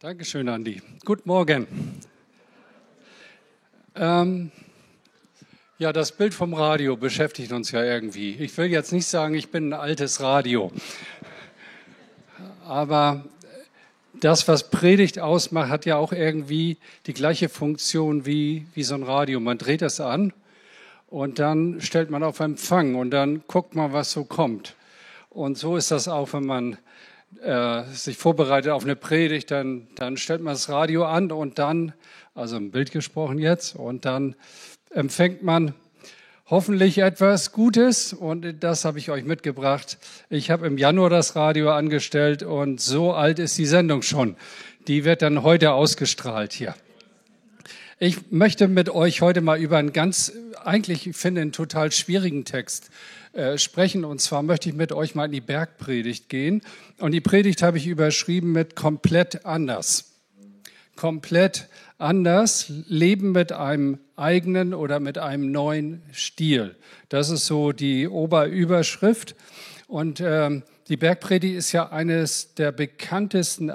Dankeschön, Andi. Guten Morgen. Ähm, ja, das Bild vom Radio beschäftigt uns ja irgendwie. Ich will jetzt nicht sagen, ich bin ein altes Radio. Aber das, was Predigt ausmacht, hat ja auch irgendwie die gleiche Funktion wie, wie so ein Radio. Man dreht es an und dann stellt man auf Empfang und dann guckt man, was so kommt. Und so ist das auch, wenn man äh, sich vorbereitet auf eine Predigt, dann, dann stellt man das Radio an und dann, also im Bild gesprochen jetzt, und dann empfängt man hoffentlich etwas Gutes und das habe ich euch mitgebracht. Ich habe im Januar das Radio angestellt und so alt ist die Sendung schon. Die wird dann heute ausgestrahlt hier. Ich möchte mit euch heute mal über einen ganz, eigentlich ich finde, einen total schwierigen Text äh, sprechen. Und zwar möchte ich mit euch mal in die Bergpredigt gehen. Und die Predigt habe ich überschrieben mit komplett anders. Komplett anders, leben mit einem eigenen oder mit einem neuen Stil. Das ist so die Oberüberschrift. Und ähm, die Bergpredigt ist ja eines der bekanntesten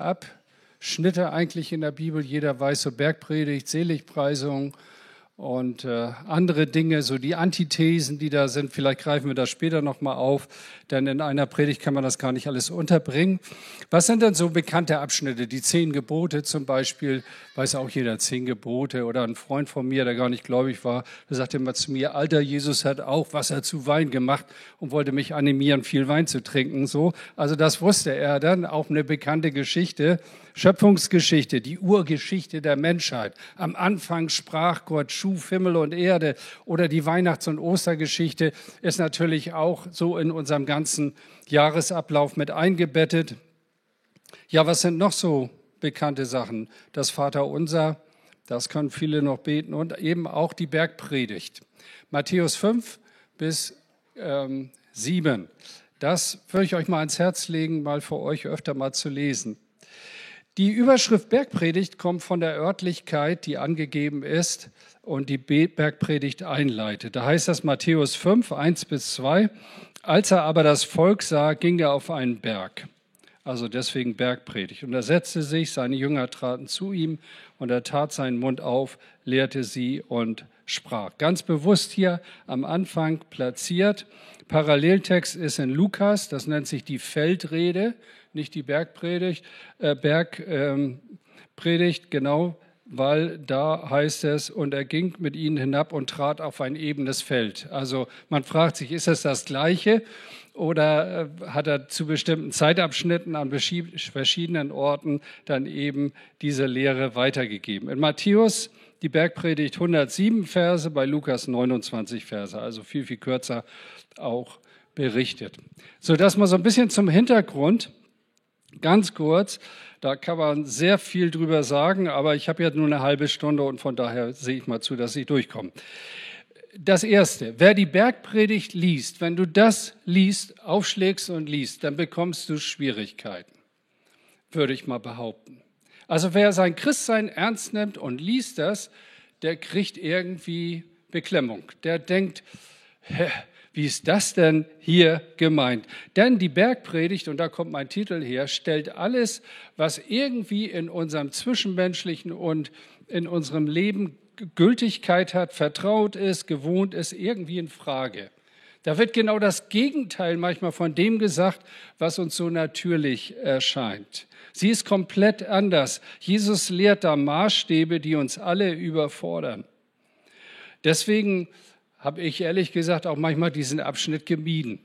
Abschnitte eigentlich in der Bibel. Jeder weiß so Bergpredigt, Seligpreisung und äh, andere Dinge, so die Antithesen, die da sind. Vielleicht greifen wir das später nochmal auf, denn in einer Predigt kann man das gar nicht alles unterbringen. Was sind denn so bekannte Abschnitte? Die zehn Gebote zum Beispiel, weiß auch jeder, zehn Gebote. Oder ein Freund von mir, der gar nicht gläubig war, der sagte immer zu mir, alter Jesus hat auch Wasser zu Wein gemacht und wollte mich animieren, viel Wein zu trinken. So, Also das wusste er dann, auch eine bekannte Geschichte. Schöpfungsgeschichte, die Urgeschichte der Menschheit. Am Anfang sprach Gott, schuf Himmel und Erde. Oder die Weihnachts- und Ostergeschichte ist natürlich auch so in unserem ganzen Jahresablauf mit eingebettet. Ja, was sind noch so bekannte Sachen? Das Vaterunser, das können viele noch beten und eben auch die Bergpredigt. Matthäus 5 bis ähm, 7. Das würde ich euch mal ans Herz legen, mal für euch öfter mal zu lesen. Die Überschrift Bergpredigt kommt von der Örtlichkeit, die angegeben ist und die Bergpredigt einleitet. Da heißt das Matthäus 5, 1 bis 2. Als er aber das Volk sah, ging er auf einen Berg. Also deswegen Bergpredigt. Und er setzte sich, seine Jünger traten zu ihm und er tat seinen Mund auf, lehrte sie und sprach. Ganz bewusst hier am Anfang platziert. Paralleltext ist in Lukas, das nennt sich die Feldrede nicht die Bergpredigt, äh, Bergpredigt, ähm, genau, weil da heißt es, und er ging mit ihnen hinab und trat auf ein ebenes Feld. Also man fragt sich, ist es das Gleiche oder äh, hat er zu bestimmten Zeitabschnitten an verschiedenen Orten dann eben diese Lehre weitergegeben? In Matthäus die Bergpredigt 107 Verse, bei Lukas 29 Verse, also viel, viel kürzer auch berichtet. So, das mal so ein bisschen zum Hintergrund. Ganz kurz, da kann man sehr viel drüber sagen, aber ich habe ja nur eine halbe Stunde und von daher sehe ich mal zu, dass ich durchkomme. Das erste, wer die Bergpredigt liest, wenn du das liest, aufschlägst und liest, dann bekommst du Schwierigkeiten, würde ich mal behaupten. Also wer sein Christsein ernst nimmt und liest das, der kriegt irgendwie Beklemmung. Der denkt, hä, wie ist das denn hier gemeint? Denn die Bergpredigt, und da kommt mein Titel her, stellt alles, was irgendwie in unserem Zwischenmenschlichen und in unserem Leben Gültigkeit hat, vertraut ist, gewohnt ist, irgendwie in Frage. Da wird genau das Gegenteil manchmal von dem gesagt, was uns so natürlich erscheint. Sie ist komplett anders. Jesus lehrt da Maßstäbe, die uns alle überfordern. Deswegen habe ich ehrlich gesagt auch manchmal diesen Abschnitt gemieden.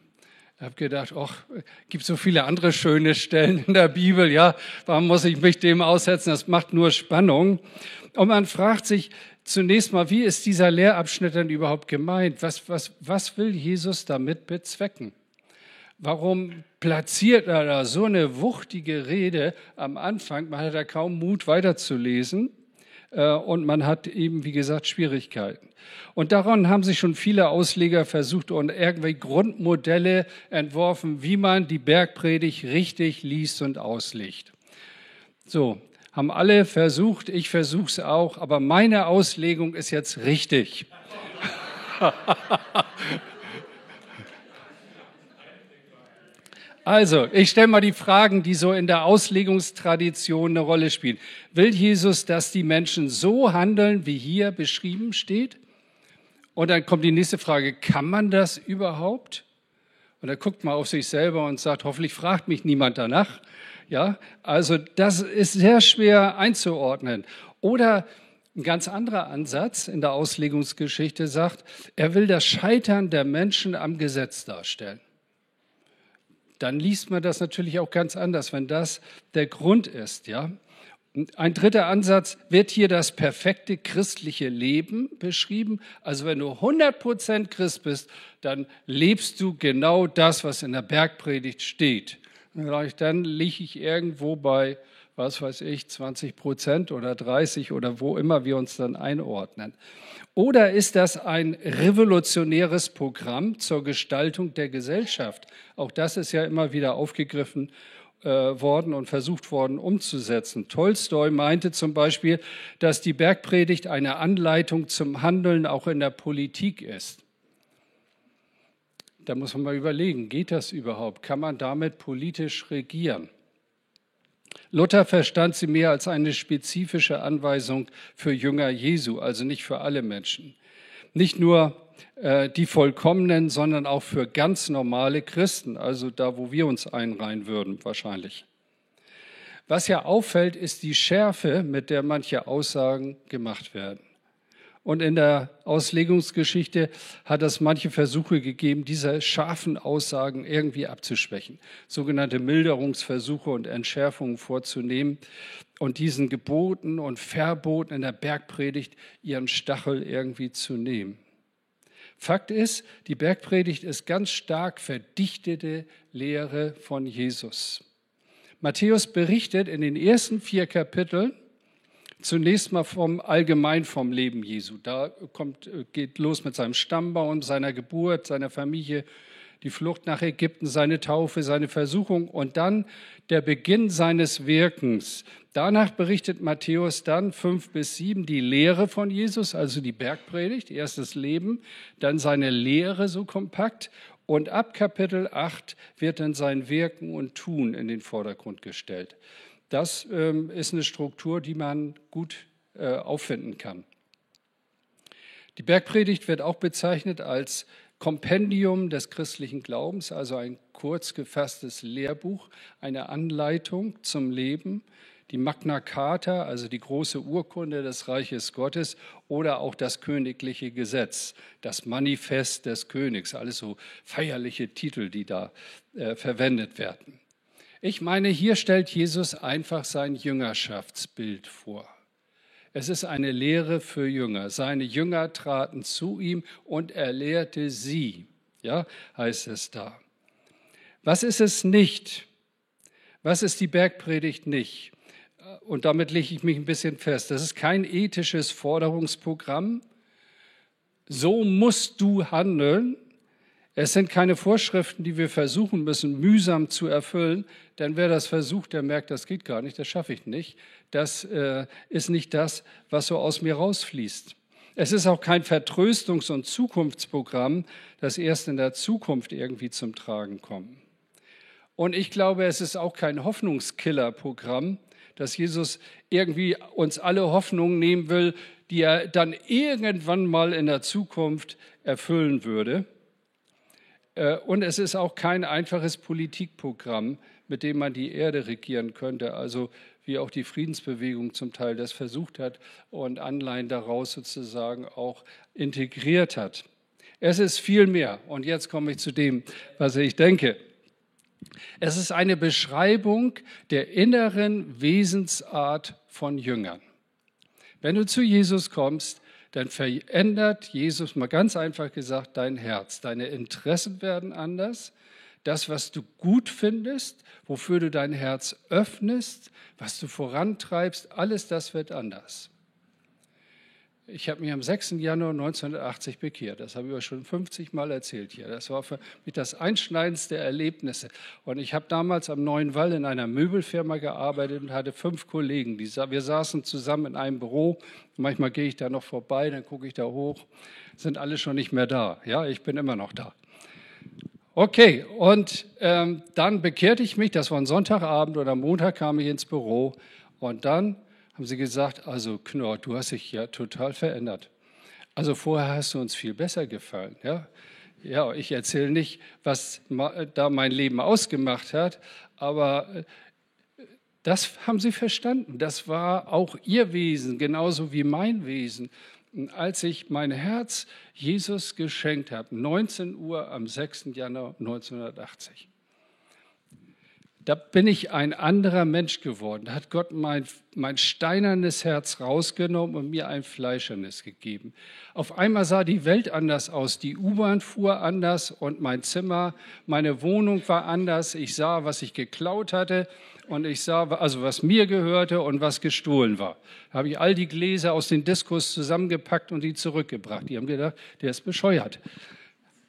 Ich habe gedacht, ach, gibt so viele andere schöne Stellen in der Bibel, ja, warum muss ich mich dem aussetzen? Das macht nur Spannung. Und man fragt sich zunächst mal, wie ist dieser Lehrabschnitt denn überhaupt gemeint? Was, was, was will Jesus damit bezwecken? Warum platziert er da so eine wuchtige Rede am Anfang? Man hat da kaum Mut weiterzulesen. Äh, und man hat eben, wie gesagt, Schwierigkeiten. Und daran haben sich schon viele Ausleger versucht und irgendwelche Grundmodelle entworfen, wie man die Bergpredigt richtig liest und auslegt. So, haben alle versucht, ich versuche es auch, aber meine Auslegung ist jetzt richtig. Also, ich stelle mal die Fragen, die so in der Auslegungstradition eine Rolle spielen. Will Jesus, dass die Menschen so handeln, wie hier beschrieben steht? Und dann kommt die nächste Frage, kann man das überhaupt? Und er guckt mal auf sich selber und sagt, hoffentlich fragt mich niemand danach. Ja, also das ist sehr schwer einzuordnen. Oder ein ganz anderer Ansatz in der Auslegungsgeschichte sagt, er will das Scheitern der Menschen am Gesetz darstellen dann liest man das natürlich auch ganz anders, wenn das der Grund ist, ja. Ein dritter Ansatz wird hier das perfekte christliche Leben beschrieben. Also wenn du 100% Christ bist, dann lebst du genau das, was in der Bergpredigt steht. Dann liege ich irgendwo bei, was weiß ich, 20 Prozent oder 30 oder wo immer wir uns dann einordnen. Oder ist das ein revolutionäres Programm zur Gestaltung der Gesellschaft? Auch das ist ja immer wieder aufgegriffen äh, worden und versucht worden umzusetzen. Tolstoi meinte zum Beispiel, dass die Bergpredigt eine Anleitung zum Handeln auch in der Politik ist. Da muss man mal überlegen, geht das überhaupt? Kann man damit politisch regieren? Luther verstand sie mehr als eine spezifische Anweisung für Jünger Jesu, also nicht für alle Menschen. Nicht nur äh, die Vollkommenen, sondern auch für ganz normale Christen, also da, wo wir uns einreihen würden, wahrscheinlich. Was ja auffällt, ist die Schärfe, mit der manche Aussagen gemacht werden. Und in der Auslegungsgeschichte hat es manche Versuche gegeben, diese scharfen Aussagen irgendwie abzuschwächen, sogenannte Milderungsversuche und Entschärfungen vorzunehmen und diesen Geboten und Verboten in der Bergpredigt ihren Stachel irgendwie zu nehmen. Fakt ist, die Bergpredigt ist ganz stark verdichtete Lehre von Jesus. Matthäus berichtet in den ersten vier Kapiteln Zunächst mal vom allgemein vom Leben Jesu. Da kommt, äh, geht los mit seinem Stammbaum, seiner Geburt, seiner Familie, die Flucht nach Ägypten, seine Taufe, seine Versuchung und dann der Beginn seines Wirkens. Danach berichtet Matthäus dann fünf bis sieben die Lehre von Jesus, also die Bergpredigt, erstes Leben, dann seine Lehre so kompakt und ab Kapitel 8 wird dann sein Wirken und Tun in den Vordergrund gestellt. Das ähm, ist eine Struktur, die man gut äh, auffinden kann. Die Bergpredigt wird auch bezeichnet als Kompendium des christlichen Glaubens, also ein kurz gefasstes Lehrbuch, eine Anleitung zum Leben, die Magna Carta, also die große Urkunde des Reiches Gottes oder auch das königliche Gesetz, das Manifest des Königs, alles so feierliche Titel, die da äh, verwendet werden. Ich meine, hier stellt Jesus einfach sein Jüngerschaftsbild vor. Es ist eine Lehre für Jünger. Seine Jünger traten zu ihm und er lehrte sie. Ja, heißt es da. Was ist es nicht? Was ist die Bergpredigt nicht? Und damit lege ich mich ein bisschen fest. Das ist kein ethisches Forderungsprogramm. So musst du handeln, es sind keine Vorschriften, die wir versuchen müssen, mühsam zu erfüllen, denn wer das versucht, der merkt, das geht gar nicht, das schaffe ich nicht. Das äh, ist nicht das, was so aus mir rausfließt. Es ist auch kein Vertröstungs- und Zukunftsprogramm, das erst in der Zukunft irgendwie zum Tragen kommt. Und ich glaube, es ist auch kein Hoffnungskiller-Programm, dass Jesus irgendwie uns alle Hoffnungen nehmen will, die er dann irgendwann mal in der Zukunft erfüllen würde und es ist auch kein einfaches Politikprogramm, mit dem man die Erde regieren könnte. Also wie auch die Friedensbewegung zum Teil das versucht hat und Anleihen daraus sozusagen auch integriert hat. Es ist viel mehr. Und jetzt komme ich zu dem, was ich denke. Es ist eine Beschreibung der inneren Wesensart von Jüngern. Wenn du zu Jesus kommst, dann verändert Jesus, mal ganz einfach gesagt, dein Herz. Deine Interessen werden anders. Das, was du gut findest, wofür du dein Herz öffnest, was du vorantreibst, alles das wird anders. Ich habe mich am 6. Januar 1980 bekehrt. Das habe ich euch schon 50 Mal erzählt hier. Das war für mich das einschneidendste Erlebnisse. Und ich habe damals am Neuen Wall in einer Möbelfirma gearbeitet und hatte fünf Kollegen. Die, wir saßen zusammen in einem Büro. Manchmal gehe ich da noch vorbei, dann gucke ich da hoch. Sind alle schon nicht mehr da. Ja, ich bin immer noch da. Okay, und ähm, dann bekehrte ich mich, das war ein Sonntagabend oder Montag kam ich ins Büro und dann haben sie gesagt, also Knorr, du hast dich ja total verändert. Also vorher hast du uns viel besser gefallen. Ja, ja ich erzähle nicht, was da mein Leben ausgemacht hat, aber äh, das haben sie verstanden. Das war auch ihr Wesen, genauso wie mein Wesen als ich mein Herz Jesus geschenkt habe, 19 Uhr am 6. Januar 1980. Da bin ich ein anderer Mensch geworden. Da hat Gott mein, mein steinernes Herz rausgenommen und mir ein fleischernes gegeben. Auf einmal sah die Welt anders aus. Die U-Bahn fuhr anders und mein Zimmer, meine Wohnung war anders. Ich sah, was ich geklaut hatte und ich sah, also was mir gehörte und was gestohlen war. Da habe ich all die Gläser aus den Diskos zusammengepackt und die zurückgebracht. Die haben gedacht, der ist bescheuert.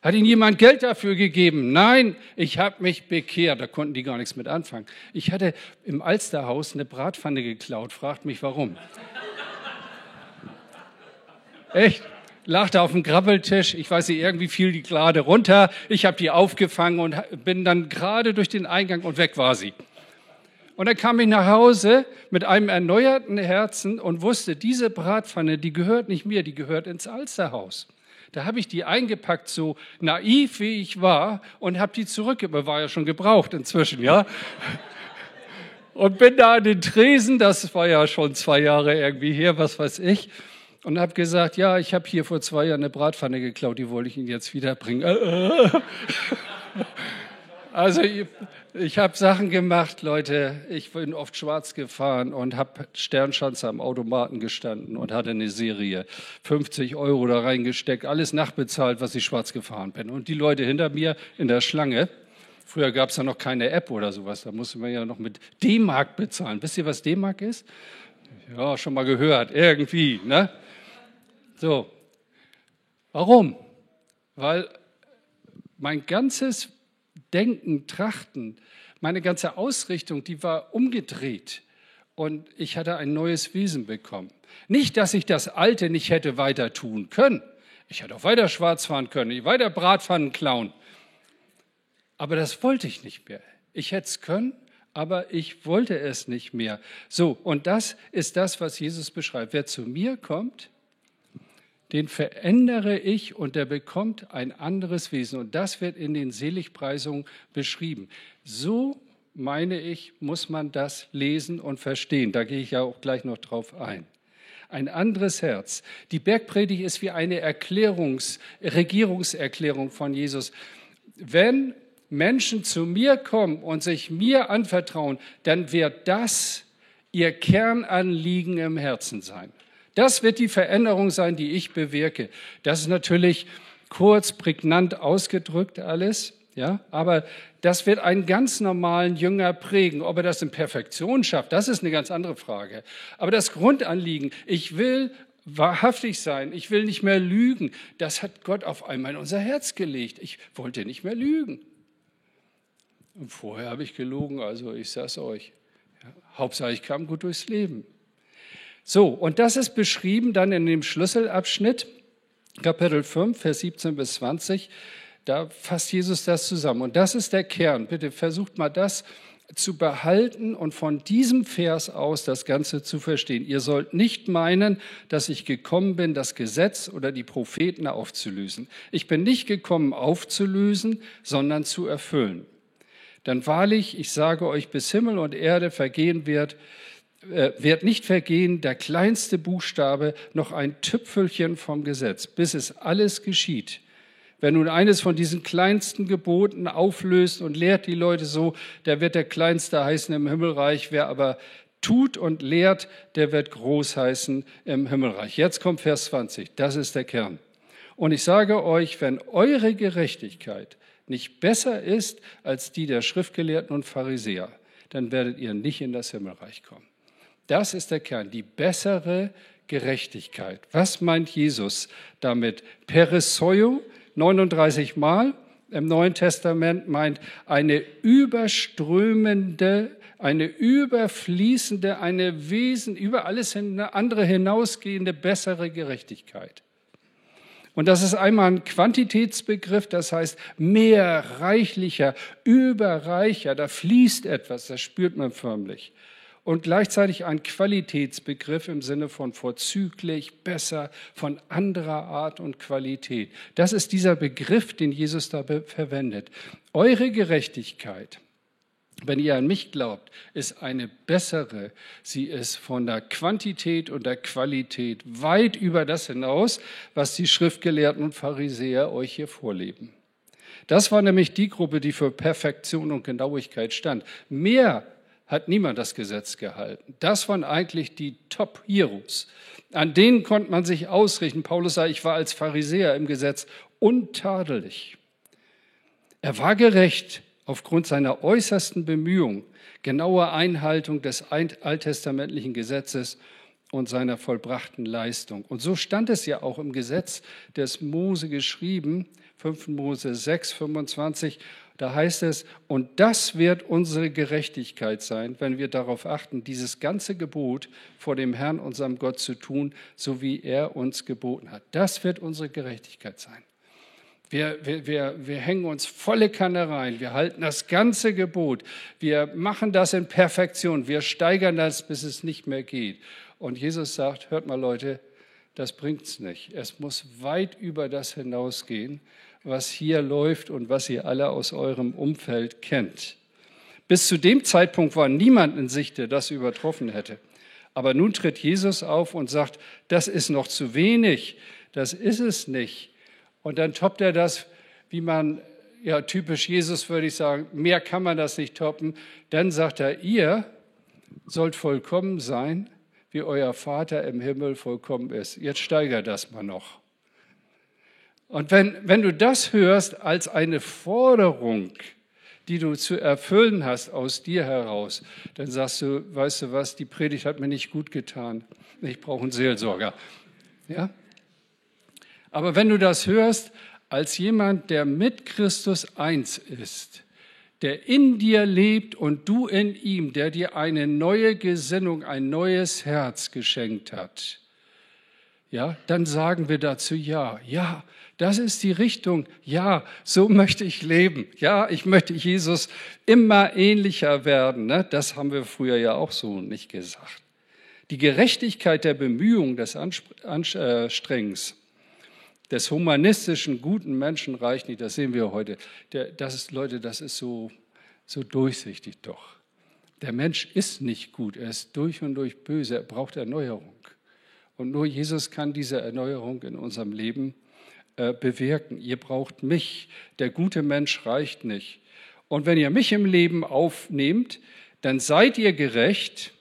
Hat Ihnen jemand Geld dafür gegeben? Nein, ich habe mich bekehrt. Da konnten die gar nichts mit anfangen. Ich hatte im Alsterhaus eine Bratpfanne geklaut. Fragt mich warum. Echt? Lag da auf dem Grabbeltisch. Ich weiß nicht, irgendwie fiel die gerade runter. Ich habe die aufgefangen und bin dann gerade durch den Eingang und weg war sie. Und dann kam ich nach Hause mit einem erneuerten Herzen und wusste, diese Bratpfanne, die gehört nicht mir, die gehört ins Alsterhaus. Da habe ich die eingepackt, so naiv wie ich war, und habe die zurückgegeben. War ja schon gebraucht inzwischen, ja. Und bin da an den Tresen, das war ja schon zwei Jahre irgendwie her, was weiß ich, und habe gesagt, ja, ich habe hier vor zwei Jahren eine Bratpfanne geklaut, die wollte ich Ihnen jetzt wiederbringen. Also ich habe Sachen gemacht, Leute. Ich bin oft schwarz gefahren und habe Sternschanze am Automaten gestanden und hatte eine Serie. 50 Euro da reingesteckt, alles nachbezahlt, was ich schwarz gefahren bin. Und die Leute hinter mir in der Schlange, früher gab es ja noch keine App oder sowas, da musste man ja noch mit D-Mark bezahlen. Wisst ihr, was D-Mark ist? Ja, schon mal gehört, irgendwie. Ne? So, warum? Weil mein ganzes Denken, Trachten, meine ganze Ausrichtung, die war umgedreht. Und ich hatte ein neues Wesen bekommen. Nicht, dass ich das Alte nicht hätte weiter tun können. Ich hätte auch weiter schwarz fahren können, weiter Bratpfannen klauen. Aber das wollte ich nicht mehr. Ich hätte es können, aber ich wollte es nicht mehr. So, und das ist das, was Jesus beschreibt. Wer zu mir kommt, den verändere ich und der bekommt ein anderes Wesen. Und das wird in den Seligpreisungen beschrieben. So, meine ich, muss man das lesen und verstehen. Da gehe ich ja auch gleich noch drauf ein. Ein anderes Herz. Die Bergpredigt ist wie eine Erklärungs-, Regierungserklärung von Jesus. Wenn Menschen zu mir kommen und sich mir anvertrauen, dann wird das ihr Kernanliegen im Herzen sein. Das wird die Veränderung sein, die ich bewirke. Das ist natürlich kurz, prägnant ausgedrückt alles, ja, aber das wird einen ganz normalen Jünger prägen. Ob er das in Perfektion schafft, das ist eine ganz andere Frage. Aber das Grundanliegen, ich will wahrhaftig sein, ich will nicht mehr lügen, das hat Gott auf einmal in unser Herz gelegt. Ich wollte nicht mehr lügen. Und vorher habe ich gelogen, also ich sag's euch. Ja, Hauptsache, ich kam gut durchs Leben. So, und das ist beschrieben dann in dem Schlüsselabschnitt, Kapitel 5, Vers 17 bis 20. Da fasst Jesus das zusammen. Und das ist der Kern. Bitte versucht mal das zu behalten und von diesem Vers aus das Ganze zu verstehen. Ihr sollt nicht meinen, dass ich gekommen bin, das Gesetz oder die Propheten aufzulösen. Ich bin nicht gekommen, aufzulösen, sondern zu erfüllen. Denn wahrlich, ich sage euch, bis Himmel und Erde vergehen wird, wird nicht vergehen der kleinste Buchstabe noch ein Tüpfelchen vom Gesetz, bis es alles geschieht. Wer nun eines von diesen kleinsten Geboten auflöst und lehrt die Leute so, der wird der Kleinste heißen im Himmelreich. Wer aber tut und lehrt, der wird groß heißen im Himmelreich. Jetzt kommt Vers 20. Das ist der Kern. Und ich sage euch, wenn eure Gerechtigkeit nicht besser ist als die der Schriftgelehrten und Pharisäer, dann werdet ihr nicht in das Himmelreich kommen. Das ist der Kern, die bessere Gerechtigkeit. Was meint Jesus damit? Peresoio, 39 Mal im Neuen Testament meint eine überströmende, eine überfließende, eine Wesen, über alles eine andere hinausgehende, bessere Gerechtigkeit. Und das ist einmal ein Quantitätsbegriff, das heißt mehr, reichlicher, überreicher, da fließt etwas, das spürt man förmlich. Und gleichzeitig ein Qualitätsbegriff im Sinne von vorzüglich, besser, von anderer Art und Qualität. Das ist dieser Begriff, den Jesus da verwendet. Eure Gerechtigkeit wenn ihr an mich glaubt, ist eine bessere. Sie ist von der Quantität und der Qualität weit über das hinaus, was die Schriftgelehrten und Pharisäer euch hier vorleben. Das war nämlich die Gruppe, die für Perfektion und Genauigkeit stand. Mehr hat niemand das Gesetz gehalten. Das waren eigentlich die Top-Heroes. An denen konnte man sich ausrichten. Paulus sagt, ich war als Pharisäer im Gesetz untadelig. Er war gerecht, aufgrund seiner äußersten Bemühung, genauer Einhaltung des alttestamentlichen Gesetzes und seiner vollbrachten Leistung. Und so stand es ja auch im Gesetz des Mose geschrieben, 5. Mose 6, 25, da heißt es, und das wird unsere Gerechtigkeit sein, wenn wir darauf achten, dieses ganze Gebot vor dem Herrn, unserem Gott, zu tun, so wie er uns geboten hat. Das wird unsere Gerechtigkeit sein. Wir, wir, wir, wir hängen uns volle Kanne rein. Wir halten das ganze Gebot. Wir machen das in Perfektion. Wir steigern das, bis es nicht mehr geht. Und Jesus sagt, hört mal Leute, das bringt's nicht. Es muss weit über das hinausgehen, was hier läuft und was ihr alle aus eurem Umfeld kennt. Bis zu dem Zeitpunkt war niemand in sich, der das übertroffen hätte. Aber nun tritt Jesus auf und sagt, das ist noch zu wenig. Das ist es nicht. Und dann toppt er das, wie man, ja, typisch Jesus würde ich sagen, mehr kann man das nicht toppen. Dann sagt er, ihr sollt vollkommen sein, wie euer Vater im Himmel vollkommen ist. Jetzt steigert das mal noch. Und wenn, wenn du das hörst als eine Forderung, die du zu erfüllen hast aus dir heraus, dann sagst du, weißt du was, die Predigt hat mir nicht gut getan. Ich brauche einen Seelsorger. Ja? Aber wenn du das hörst als jemand, der mit Christus eins ist, der in dir lebt und du in ihm, der dir eine neue Gesinnung, ein neues Herz geschenkt hat, ja, dann sagen wir dazu ja. Ja, das ist die Richtung. Ja, so möchte ich leben. Ja, ich möchte Jesus immer ähnlicher werden. Ne? Das haben wir früher ja auch so nicht gesagt. Die Gerechtigkeit der Bemühungen des Anstrengens des humanistischen, guten Menschen reicht nicht. Das sehen wir heute. Das ist, Leute, das ist so, so durchsichtig doch. Der Mensch ist nicht gut. Er ist durch und durch böse. Er braucht Erneuerung. Und nur Jesus kann diese Erneuerung in unserem Leben äh, bewirken. Ihr braucht mich. Der gute Mensch reicht nicht. Und wenn ihr mich im Leben aufnehmt, dann seid ihr gerecht.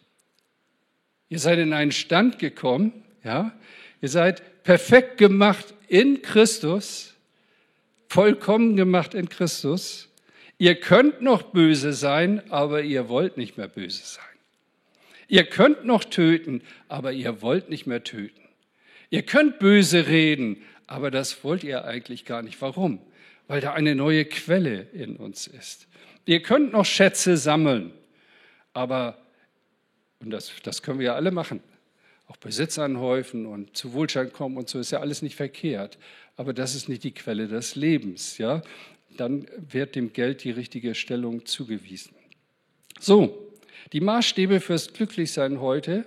Ihr seid in einen Stand gekommen, ja. Ihr seid perfekt gemacht in Christus, vollkommen gemacht in Christus. Ihr könnt noch böse sein, aber ihr wollt nicht mehr böse sein. Ihr könnt noch töten, aber ihr wollt nicht mehr töten. Ihr könnt böse reden, aber das wollt ihr eigentlich gar nicht. Warum? Weil da eine neue Quelle in uns ist. Ihr könnt noch Schätze sammeln, aber, und das, das können wir ja alle machen, auch Besitz anhäufen und zu Wohlstand kommen und so ist ja alles nicht verkehrt. Aber das ist nicht die Quelle des Lebens, ja. Dann wird dem Geld die richtige Stellung zugewiesen. So, die Maßstäbe fürs Glücklichsein heute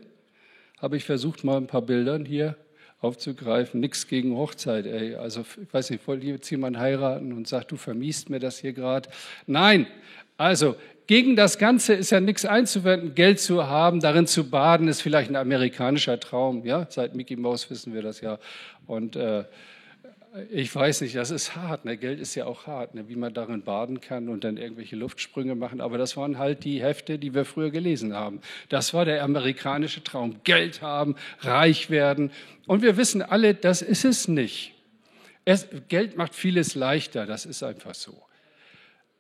habe ich versucht, mal ein paar Bildern hier aufzugreifen. Nichts gegen Hochzeit, ey. Also, ich weiß nicht, wollt jetzt jemand heiraten und sagt, du vermiest mir das hier gerade? Nein. Also, gegen das Ganze ist ja nichts einzuwenden. Geld zu haben, darin zu baden, ist vielleicht ein amerikanischer Traum. Ja, seit Mickey Mouse wissen wir das ja. Und äh, ich weiß nicht, das ist hart. Ne? Geld ist ja auch hart, ne? wie man darin baden kann und dann irgendwelche Luftsprünge machen. Aber das waren halt die Hefte, die wir früher gelesen haben. Das war der amerikanische Traum. Geld haben, reich werden. Und wir wissen alle, das ist es nicht. Es, Geld macht vieles leichter, das ist einfach so.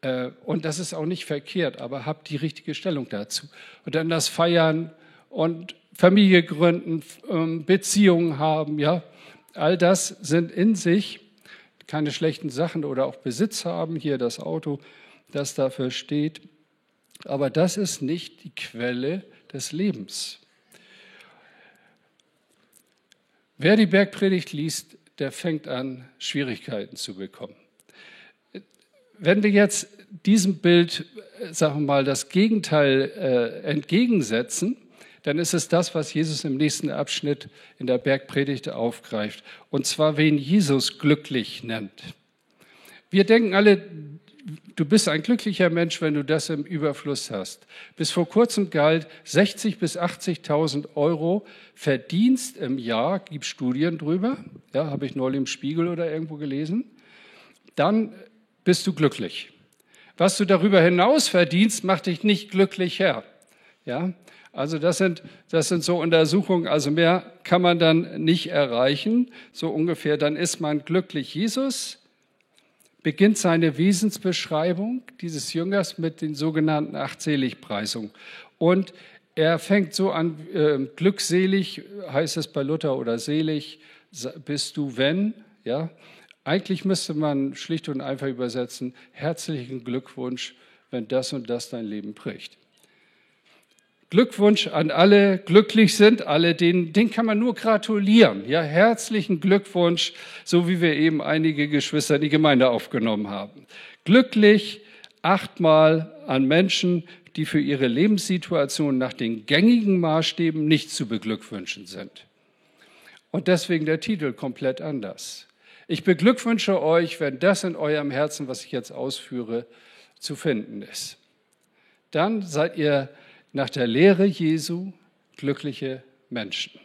Äh, und das ist auch nicht verkehrt, aber habt die richtige Stellung dazu. Und dann das Feiern und Familie gründen, ähm, Beziehungen haben, ja. All das sind in sich keine schlechten Sachen oder auch Besitz haben, hier das Auto, das dafür steht. Aber das ist nicht die Quelle des Lebens. Wer die Bergpredigt liest, der fängt an, Schwierigkeiten zu bekommen. Wenn wir jetzt diesem Bild, sagen wir mal, das Gegenteil äh, entgegensetzen, dann ist es das, was Jesus im nächsten Abschnitt in der Bergpredigt aufgreift. Und zwar, wen Jesus glücklich nennt. Wir denken alle, du bist ein glücklicher Mensch, wenn du das im Überfluss hast. Bis vor kurzem galt 60 bis 80.000 Euro Verdienst im Jahr, gibt Studien drüber, ja, habe ich neulich im Spiegel oder irgendwo gelesen. Dann bist du glücklich. Was du darüber hinaus verdienst, macht dich nicht glücklich her. Ja, also das sind, das sind so Untersuchungen, also mehr kann man dann nicht erreichen, so ungefähr. Dann ist man glücklich. Jesus beginnt seine Wesensbeschreibung dieses Jüngers mit den sogenannten Achtseligpreisungen. Und er fängt so an, äh, glückselig heißt es bei Luther oder selig bist du, wenn, ja. Eigentlich müsste man schlicht und einfach übersetzen, herzlichen Glückwunsch, wenn das und das dein Leben prägt. Glückwunsch an alle glücklich sind, alle denen, denen kann man nur gratulieren. Ja, herzlichen Glückwunsch, so wie wir eben einige Geschwister in die Gemeinde aufgenommen haben. Glücklich achtmal an Menschen, die für ihre Lebenssituation nach den gängigen Maßstäben nicht zu beglückwünschen sind. Und deswegen der Titel komplett anders. Ich beglückwünsche euch, wenn das in eurem Herzen, was ich jetzt ausführe, zu finden ist. Dann seid ihr nach der Lehre Jesu glückliche Menschen.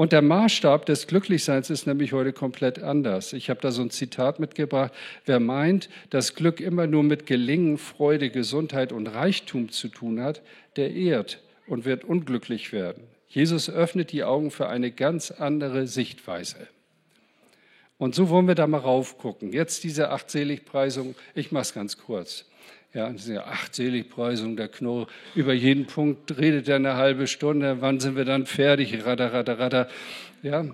Und der Maßstab des Glücklichseins ist nämlich heute komplett anders. Ich habe da so ein Zitat mitgebracht. Wer meint, dass Glück immer nur mit Gelingen, Freude, Gesundheit und Reichtum zu tun hat, der ehrt und wird unglücklich werden. Jesus öffnet die Augen für eine ganz andere Sichtweise. Und so wollen wir da mal raufgucken. Jetzt diese Achtseligpreisung. Ich mache es ganz kurz. Ja, diese Achtseligpreisung, der Knorr, über jeden Punkt redet er eine halbe Stunde. Wann sind wir dann fertig? Radar, radar, radar. Ja,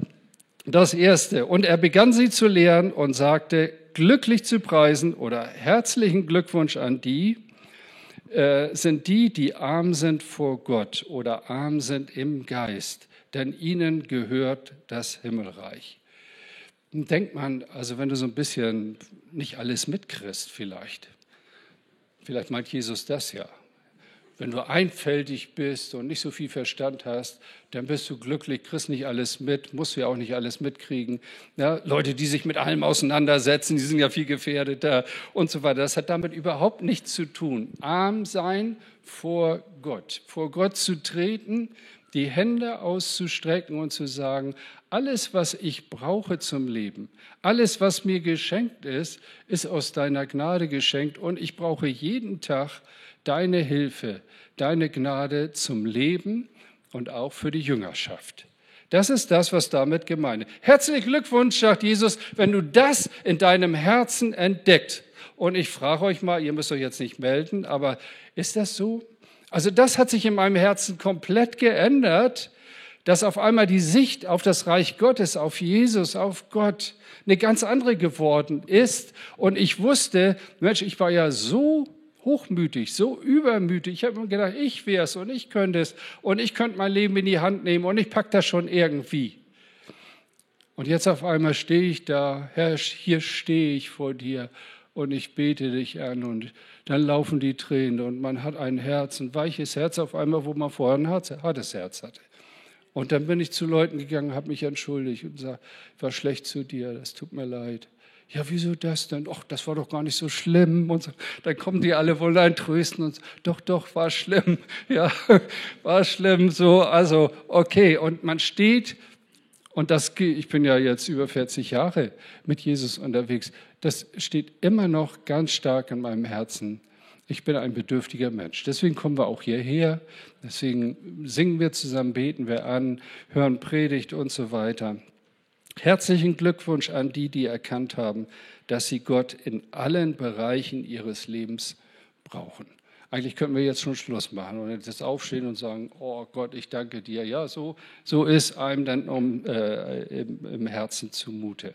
das Erste. Und er begann sie zu lehren und sagte, glücklich zu preisen oder herzlichen Glückwunsch an die, äh, sind die, die arm sind vor Gott oder arm sind im Geist, denn ihnen gehört das Himmelreich. Denkt man, also wenn du so ein bisschen nicht alles mitkriegst vielleicht, Vielleicht meint Jesus das ja. Wenn du einfältig bist und nicht so viel Verstand hast, dann bist du glücklich, kriegst nicht alles mit, musst du ja auch nicht alles mitkriegen. Ja, Leute, die sich mit allem auseinandersetzen, die sind ja viel gefährdeter und so weiter. Das hat damit überhaupt nichts zu tun. Arm sein vor Gott, vor Gott zu treten, die Hände auszustrecken und zu sagen, alles, was ich brauche zum Leben, alles, was mir geschenkt ist, ist aus deiner Gnade geschenkt und ich brauche jeden Tag deine Hilfe, deine Gnade zum Leben und auch für die Jüngerschaft. Das ist das, was damit gemeint ist. Herzlichen Glückwunsch, sagt Jesus, wenn du das in deinem Herzen entdeckt. Und ich frage euch mal, ihr müsst euch jetzt nicht melden, aber ist das so? Also das hat sich in meinem Herzen komplett geändert, dass auf einmal die Sicht auf das Reich Gottes, auf Jesus, auf Gott eine ganz andere geworden ist. Und ich wusste, Mensch, ich war ja so hochmütig, so übermütig. Ich habe mir gedacht, ich wäre es und ich könnte es und ich könnte mein Leben in die Hand nehmen und ich packe das schon irgendwie. Und jetzt auf einmal stehe ich da, Herr, hier stehe ich vor dir und ich bete dich an und dann laufen die Tränen und man hat ein Herz, ein weiches Herz auf einmal, wo man vorher ein hartes Herz hatte. Und dann bin ich zu Leuten gegangen, habe mich entschuldigt und gesagt, war schlecht zu dir, das tut mir leid. Ja, wieso das denn? Ach, das war doch gar nicht so schlimm. Und so. Dann kommen die alle wohl ein trösten und doch, doch, war schlimm. Ja, war schlimm. So, also, okay. Und man steht, und das, ich bin ja jetzt über 40 Jahre mit Jesus unterwegs, das steht immer noch ganz stark in meinem Herzen ich bin ein bedürftiger Mensch. Deswegen kommen wir auch hierher. Deswegen singen wir zusammen, beten wir an, hören Predigt und so weiter. Herzlichen Glückwunsch an die, die erkannt haben, dass sie Gott in allen Bereichen ihres Lebens brauchen. Eigentlich könnten wir jetzt schon Schluss machen und jetzt aufstehen und sagen, oh Gott, ich danke dir. Ja, so, so ist einem dann um, äh, im, im Herzen zumute.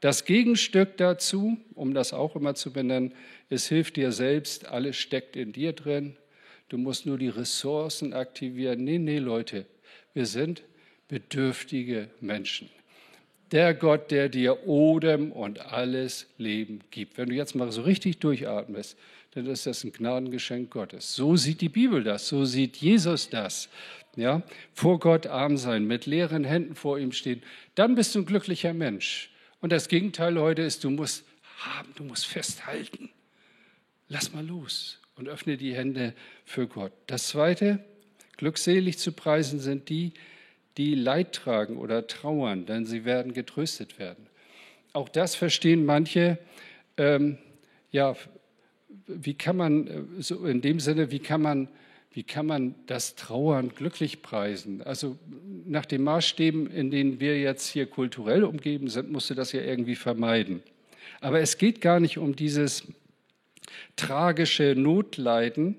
Das Gegenstück dazu, um das auch immer zu benennen, es hilft dir selbst, alles steckt in dir drin. Du musst nur die Ressourcen aktivieren. Nee, nee, Leute, wir sind bedürftige Menschen. der Gott, der dir Odem und alles Leben gibt. Wenn du jetzt mal so richtig durchatmest, dann ist das ein Gnadengeschenk Gottes. So sieht die Bibel das, so sieht Jesus das. Ja, vor Gott arm sein, mit leeren Händen vor ihm stehen, dann bist du ein glücklicher Mensch. Und das Gegenteil heute ist, du musst haben, du musst festhalten. Lass mal los und öffne die Hände für Gott. Das zweite, glückselig zu preisen sind die, die Leid tragen oder trauern, denn sie werden getröstet werden. Auch das verstehen manche, ähm, ja, wie kann man, äh, so in dem Sinne, wie kann man, wie kann man das Trauern glücklich preisen? Also nach den Maßstäben, in denen wir jetzt hier kulturell umgeben sind, musst du das ja irgendwie vermeiden. Aber es geht gar nicht um dieses tragische Notleiden,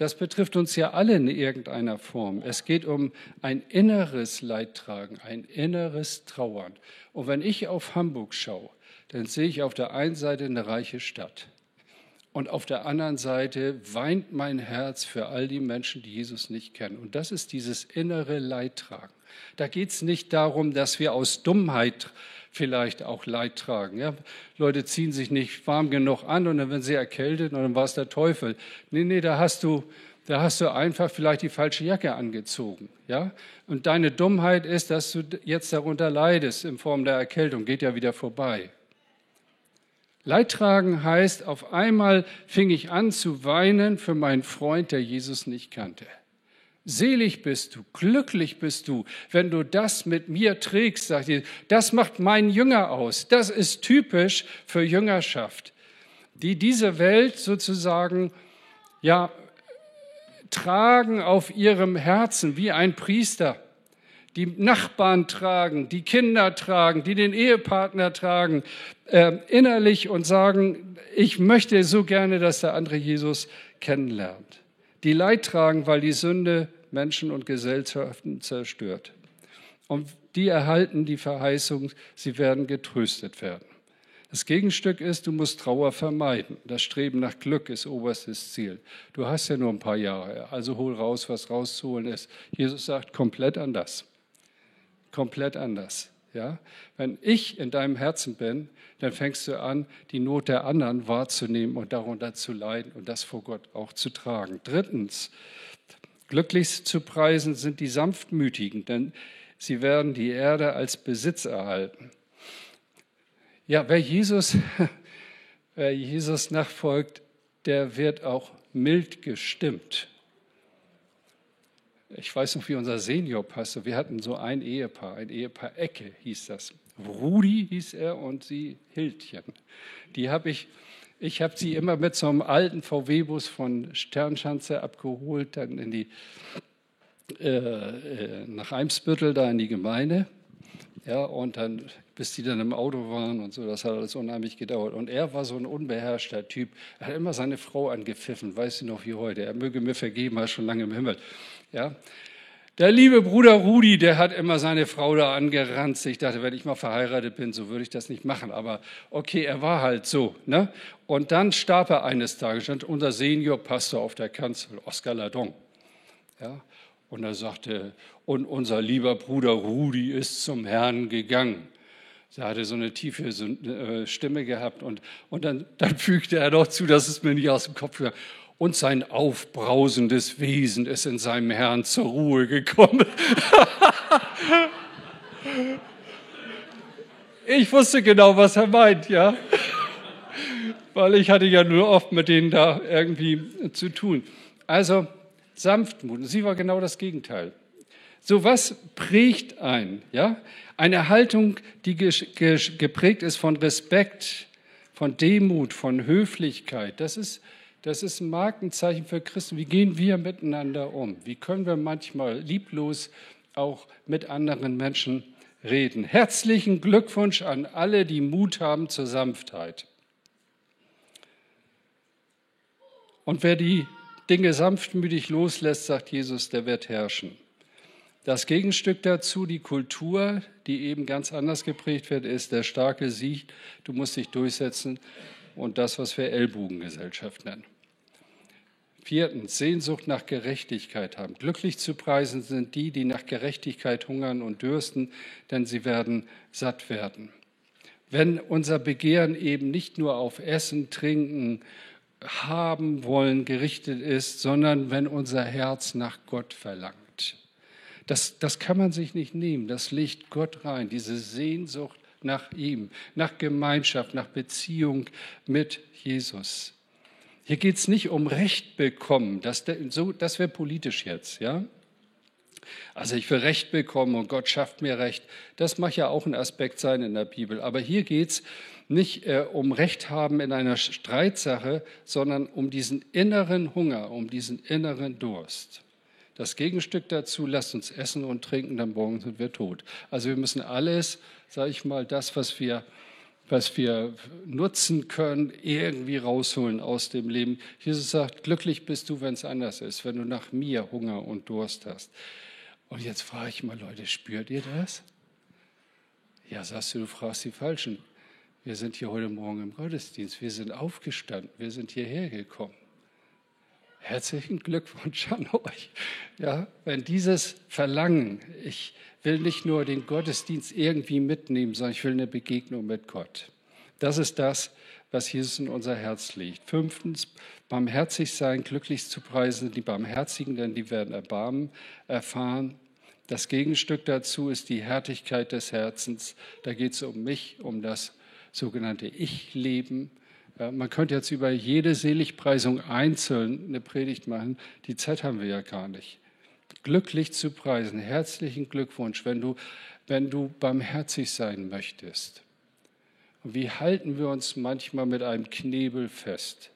das betrifft uns ja alle in irgendeiner Form. Es geht um ein inneres Leidtragen, ein inneres Trauern. Und wenn ich auf Hamburg schaue, dann sehe ich auf der einen Seite eine reiche Stadt. Und auf der anderen Seite weint mein Herz für all die Menschen, die Jesus nicht kennen. Und das ist dieses innere Leidtragen. Da geht es nicht darum, dass wir aus Dummheit vielleicht auch Leid tragen. Ja? Leute ziehen sich nicht warm genug an und dann werden sie erkältet und dann war es der Teufel. Nee, nee, da hast du, da hast du einfach vielleicht die falsche Jacke angezogen. Ja? Und deine Dummheit ist, dass du jetzt darunter leidest in Form der Erkältung, geht ja wieder vorbei. Leidtragen heißt, auf einmal fing ich an zu weinen für meinen Freund, der Jesus nicht kannte. Selig bist du, glücklich bist du, wenn du das mit mir trägst, sagt ihr. Das macht mein Jünger aus. Das ist typisch für Jüngerschaft, die diese Welt sozusagen ja tragen auf ihrem Herzen wie ein Priester. Die Nachbarn tragen, die Kinder tragen, die den Ehepartner tragen, äh, innerlich und sagen, ich möchte so gerne, dass der andere Jesus kennenlernt die Leid tragen, weil die Sünde Menschen und Gesellschaften zerstört. Und die erhalten die Verheißung, sie werden getröstet werden. Das Gegenstück ist, du musst Trauer vermeiden. Das Streben nach Glück ist oberstes Ziel. Du hast ja nur ein paar Jahre, also hol raus, was rauszuholen ist. Jesus sagt komplett anders. Komplett anders. Ja? Wenn ich in deinem Herzen bin, dann fängst du an, die Not der anderen wahrzunehmen und darunter zu leiden und das vor Gott auch zu tragen. Drittens, glücklich zu preisen sind die Sanftmütigen, denn sie werden die Erde als Besitz erhalten. Ja, wer Jesus, wer Jesus nachfolgt, der wird auch mild gestimmt. Ich weiß noch, wie unser Seniorpastor, wir hatten so ein Ehepaar, ein Ehepaar Ecke hieß das. Rudi hieß er und sie Hildchen. Die habe ich, ich habe sie immer mit so einem alten VW-Bus von Sternschanze abgeholt, dann in die, äh, äh, nach Eimsbüttel, da in die Gemeinde. Ja, und dann, bis die dann im Auto waren und so, das hat alles unheimlich gedauert. Und er war so ein unbeherrschter Typ. Er hat immer seine Frau angepfiffen, weiß ich noch wie heute. Er möge mir vergeben, er ist schon lange im Himmel. Ja, der liebe Bruder Rudi, der hat immer seine Frau da angeranzt. Ich dachte, wenn ich mal verheiratet bin, so würde ich das nicht machen. Aber okay, er war halt so. Ne? Und dann starb er eines Tages, stand unser Seniorpastor auf der Kanzel, Oskar Ladon. Ja? Und er sagte, und unser lieber Bruder Rudi ist zum Herrn gegangen. Er hatte so eine tiefe äh, Stimme gehabt und, und dann, dann fügte er noch zu, dass es mir nicht aus dem Kopf gegangen und sein aufbrausendes Wesen ist in seinem Herrn zur Ruhe gekommen. ich wusste genau, was er meint, ja. Weil ich hatte ja nur oft mit denen da irgendwie zu tun. Also Sanftmut. Sie war genau das Gegenteil. So was prägt ein, ja? Eine Haltung, die geprägt ist von Respekt, von Demut, von Höflichkeit. Das ist das ist ein Markenzeichen für Christen. Wie gehen wir miteinander um? Wie können wir manchmal lieblos auch mit anderen Menschen reden? Herzlichen Glückwunsch an alle, die Mut haben zur Sanftheit. Und wer die Dinge sanftmütig loslässt, sagt Jesus, der wird herrschen. Das Gegenstück dazu, die Kultur, die eben ganz anders geprägt wird, ist der starke Sieg, du musst dich durchsetzen und das, was wir Ellbogengesellschaft nennen. Viertens, Sehnsucht nach Gerechtigkeit haben. Glücklich zu preisen sind die, die nach Gerechtigkeit hungern und dürsten, denn sie werden satt werden. Wenn unser Begehren eben nicht nur auf Essen, Trinken, haben wollen gerichtet ist, sondern wenn unser Herz nach Gott verlangt. Das, das kann man sich nicht nehmen, das legt Gott rein, diese Sehnsucht nach ihm, nach Gemeinschaft, nach Beziehung mit Jesus. Hier geht es nicht um Recht bekommen, das, so, das wäre politisch jetzt, ja. Also ich will Recht bekommen und Gott schafft mir Recht. Das mag ja auch ein Aspekt sein in der Bibel. Aber hier geht es nicht äh, um Recht haben in einer Streitsache, sondern um diesen inneren Hunger, um diesen inneren Durst. Das Gegenstück dazu, lasst uns essen und trinken, dann morgen sind wir tot. Also wir müssen alles, sage ich mal, das, was wir was wir nutzen können, irgendwie rausholen aus dem Leben. Jesus sagt, glücklich bist du, wenn es anders ist, wenn du nach mir Hunger und Durst hast. Und jetzt frage ich mal, Leute, spürt ihr das? Ja, sagst du, du fragst die Falschen. Wir sind hier heute Morgen im Gottesdienst. Wir sind aufgestanden. Wir sind hierher gekommen. Herzlichen Glückwunsch an euch. Ja, wenn dieses Verlangen, ich will nicht nur den Gottesdienst irgendwie mitnehmen, sondern ich will eine Begegnung mit Gott. Das ist das, was Jesus in unser Herz legt. Fünftens, barmherzig sein, glücklich zu preisen, die Barmherzigen, denn die werden Erbarmen erfahren. Das Gegenstück dazu ist die Härtigkeit des Herzens. Da geht es um mich, um das sogenannte Ich-Leben. Man könnte jetzt über jede Seligpreisung einzeln eine Predigt machen. Die Zeit haben wir ja gar nicht glücklich zu preisen. Herzlichen Glückwunsch, wenn du, wenn du barmherzig sein möchtest. Und wie halten wir uns manchmal mit einem Knebel fest?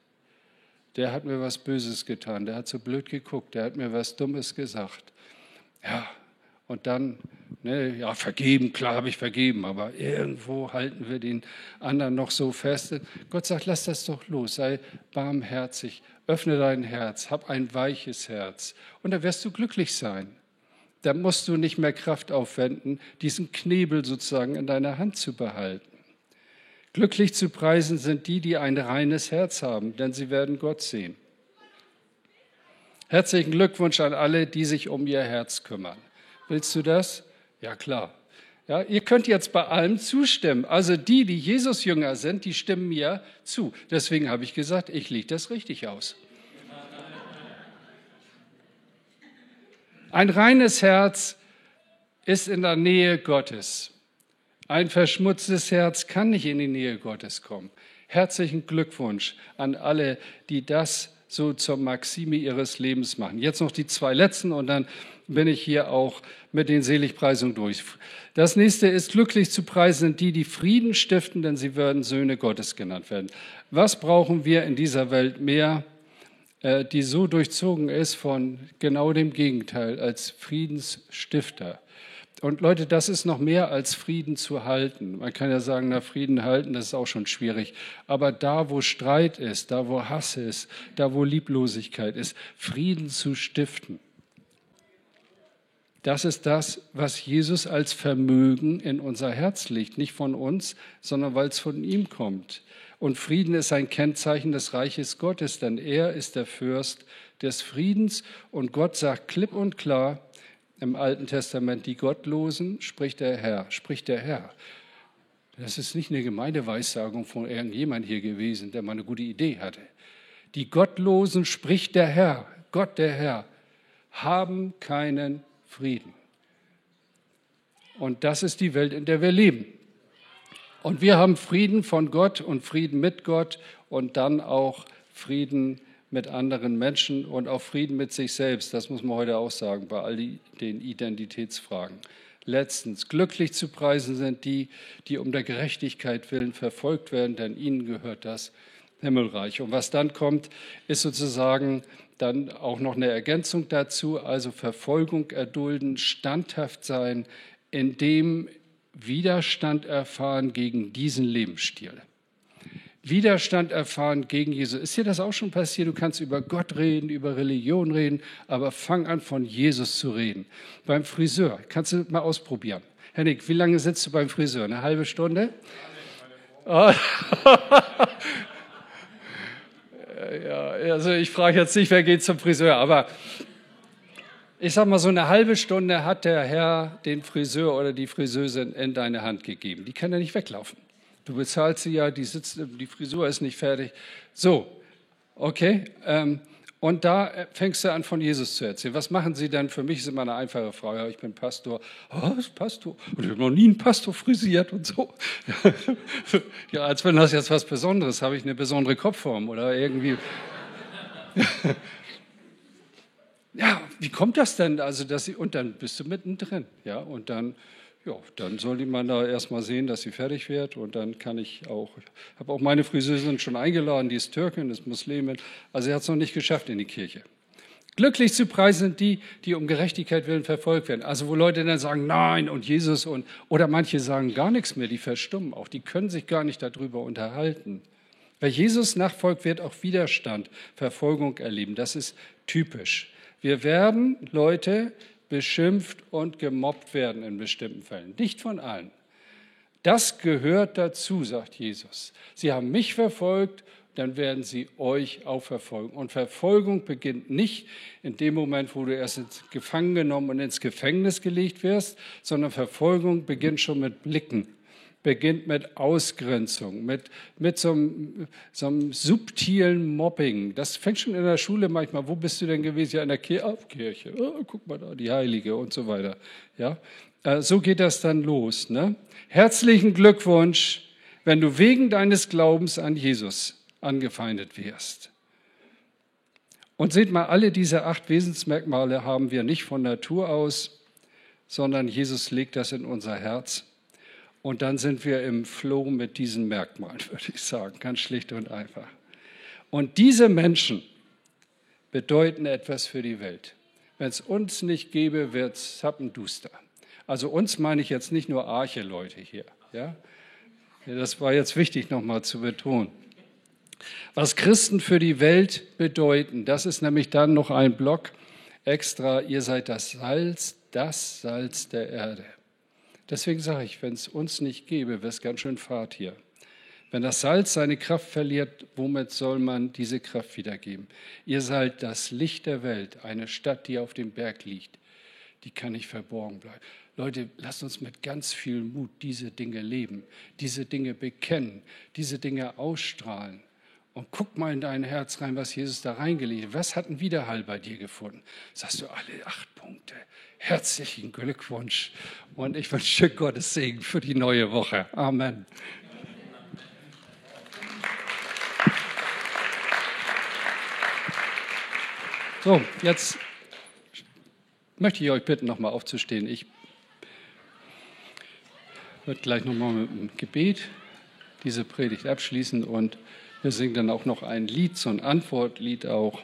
Der hat mir was Böses getan, der hat so blöd geguckt, der hat mir was Dummes gesagt. Ja, und dann, ne, ja, vergeben, klar habe ich vergeben, aber irgendwo halten wir den anderen noch so fest. Gott sagt, lass das doch los, sei barmherzig, öffne dein Herz, hab ein weiches Herz und da wirst du glücklich sein. Da musst du nicht mehr Kraft aufwenden, diesen Knebel sozusagen in deiner Hand zu behalten. Glücklich zu preisen sind die, die ein reines Herz haben, denn sie werden Gott sehen. Herzlichen Glückwunsch an alle, die sich um ihr Herz kümmern. Willst du das? Ja, klar. Ja, ihr könnt jetzt bei allem zustimmen. Also die, die Jesus-Jünger sind, die stimmen mir zu. Deswegen habe ich gesagt, ich lege das richtig aus. Ein reines Herz ist in der Nähe Gottes. Ein verschmutztes Herz kann nicht in die Nähe Gottes kommen. Herzlichen Glückwunsch an alle, die das so zur Maxime ihres Lebens machen. Jetzt noch die zwei letzten und dann bin ich hier auch mit den Seligpreisungen durch. Das nächste ist, glücklich zu preisen die, die Frieden stiften, denn sie werden Söhne Gottes genannt werden. Was brauchen wir in dieser Welt mehr, äh, die so durchzogen ist von genau dem Gegenteil als Friedensstifter? Und Leute, das ist noch mehr als Frieden zu halten. Man kann ja sagen, na, Frieden halten, das ist auch schon schwierig. Aber da, wo Streit ist, da, wo Hass ist, da, wo Lieblosigkeit ist, Frieden zu stiften. Das ist das, was Jesus als Vermögen in unser Herz legt. Nicht von uns, sondern weil es von ihm kommt. Und Frieden ist ein Kennzeichen des Reiches Gottes, denn er ist der Fürst des Friedens. Und Gott sagt klipp und klar im Alten Testament, die Gottlosen spricht der Herr, spricht der Herr. Das ist nicht eine Gemeindeweissagung von irgendjemand hier gewesen, der mal eine gute Idee hatte. Die Gottlosen spricht der Herr, Gott der Herr, haben keinen Frieden. Und das ist die Welt, in der wir leben. Und wir haben Frieden von Gott und Frieden mit Gott und dann auch Frieden mit anderen Menschen und auch Frieden mit sich selbst. Das muss man heute auch sagen bei all den Identitätsfragen. Letztens, glücklich zu preisen sind die, die um der Gerechtigkeit willen verfolgt werden, denn ihnen gehört das Himmelreich. Und was dann kommt, ist sozusagen dann auch noch eine Ergänzung dazu, also Verfolgung erdulden, standhaft sein, in dem Widerstand erfahren gegen diesen Lebensstil. Widerstand erfahren gegen Jesus. Ist dir das auch schon passiert? Du kannst über Gott reden, über Religion reden, aber fang an, von Jesus zu reden. Beim Friseur, kannst du mal ausprobieren. Henning, wie lange sitzt du beim Friseur? Eine halbe Stunde? Oh. ja, also ich frage jetzt nicht, wer geht zum Friseur, aber ich sag mal, so eine halbe Stunde hat der Herr den Friseur oder die Friseurin in deine Hand gegeben. Die kann ja nicht weglaufen. Du bezahlst sie ja, die, sitzt, die Frisur ist nicht fertig. So, okay. Ähm, und da fängst du an, von Jesus zu erzählen. Was machen Sie denn? Für mich ist immer eine einfache Frage. Ich bin Pastor. Was, Pastor? Und ich habe noch nie einen Pastor frisiert und so. ja, als wenn das jetzt was Besonderes, habe ich eine besondere Kopfform oder irgendwie. ja, wie kommt das denn? Also, dass sie, und dann bist du mittendrin, ja, und dann ja, dann soll die man da erstmal sehen, dass sie fertig wird. Und dann kann ich auch, ich habe auch meine Friseurin schon eingeladen, die ist Türkin, ist Muslimin. Also sie hat es noch nicht geschafft in die Kirche. Glücklich zu preisen sind die, die um Gerechtigkeit willen verfolgt werden. Also wo Leute dann sagen, nein und Jesus und, oder manche sagen gar nichts mehr, die verstummen auch, die können sich gar nicht darüber unterhalten. Wer Jesus nachfolgt, wird auch Widerstand, Verfolgung erleben. Das ist typisch. Wir werden Leute, beschimpft und gemobbt werden in bestimmten Fällen. Nicht von allen. Das gehört dazu, sagt Jesus. Sie haben mich verfolgt, dann werden sie euch auch verfolgen. Und Verfolgung beginnt nicht in dem Moment, wo du erst gefangen genommen und ins Gefängnis gelegt wirst, sondern Verfolgung beginnt schon mit Blicken, beginnt mit Ausgrenzung, mit, mit so, einem, so einem subtilen Mobbing. Das fängt schon in der Schule manchmal. Wo bist du denn gewesen? Ja, in der Kirche. Oh, guck mal da, die Heilige und so weiter. Ja, äh, so geht das dann los. Ne? Herzlichen Glückwunsch, wenn du wegen deines Glaubens an Jesus angefeindet wirst. Und seht mal, alle diese acht Wesensmerkmale haben wir nicht von Natur aus, sondern Jesus legt das in unser Herz. Und dann sind wir im Flow mit diesen Merkmalen, würde ich sagen, ganz schlicht und einfach. Und diese Menschen bedeuten etwas für die Welt. Wenn es uns nicht gäbe, wird es zappenduster. Also uns meine ich jetzt nicht nur Arche-Leute hier. Ja? Das war jetzt wichtig nochmal zu betonen. Was Christen für die Welt bedeuten, das ist nämlich dann noch ein Block extra. Ihr seid das Salz, das Salz der Erde. Deswegen sage ich, wenn es uns nicht gäbe, wäre es ganz schön Fahrt hier. Wenn das Salz seine Kraft verliert, womit soll man diese Kraft wiedergeben? Ihr seid das Licht der Welt, eine Stadt, die auf dem Berg liegt. Die kann nicht verborgen bleiben. Leute, lasst uns mit ganz viel Mut diese Dinge leben, diese Dinge bekennen, diese Dinge ausstrahlen. Und guck mal in dein Herz rein, was Jesus da reingelegt hat. Was hat ein Widerhall bei dir gefunden? Sagst du alle acht Punkte. Herzlichen Glückwunsch und ich wünsche Gottes Segen für die neue Woche. Amen. So, jetzt möchte ich euch bitten, nochmal aufzustehen. Ich werde gleich nochmal mit dem Gebet diese Predigt abschließen und wir singen dann auch noch ein Lied, so ein Antwortlied auch.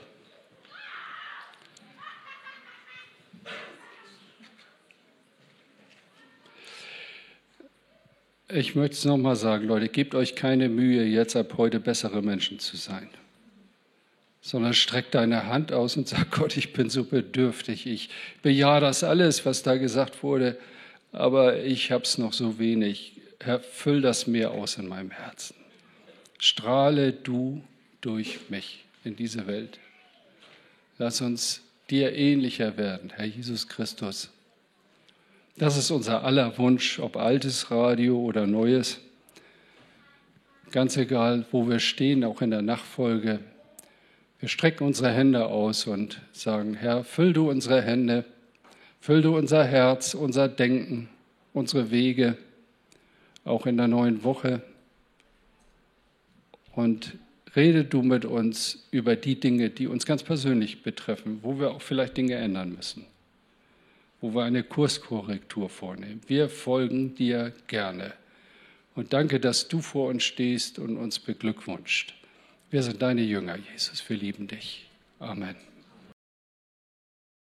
Ich möchte es nochmal sagen, Leute, gebt euch keine Mühe, jetzt ab heute bessere Menschen zu sein, sondern streckt deine Hand aus und sag Gott, ich bin so bedürftig, ich bejahe das alles, was da gesagt wurde, aber ich habe es noch so wenig. Herr, füll das mehr aus in meinem Herzen. Strahle du durch mich in diese Welt. Lass uns dir ähnlicher werden, Herr Jesus Christus. Das ist unser aller Wunsch, ob altes Radio oder neues. Ganz egal, wo wir stehen, auch in der Nachfolge. Wir strecken unsere Hände aus und sagen, Herr, füll du unsere Hände, füll du unser Herz, unser Denken, unsere Wege, auch in der neuen Woche. Und rede du mit uns über die Dinge, die uns ganz persönlich betreffen, wo wir auch vielleicht Dinge ändern müssen wo wir eine Kurskorrektur vornehmen. Wir folgen dir gerne. Und danke, dass du vor uns stehst und uns beglückwünscht. Wir sind deine Jünger, Jesus. Wir lieben dich. Amen.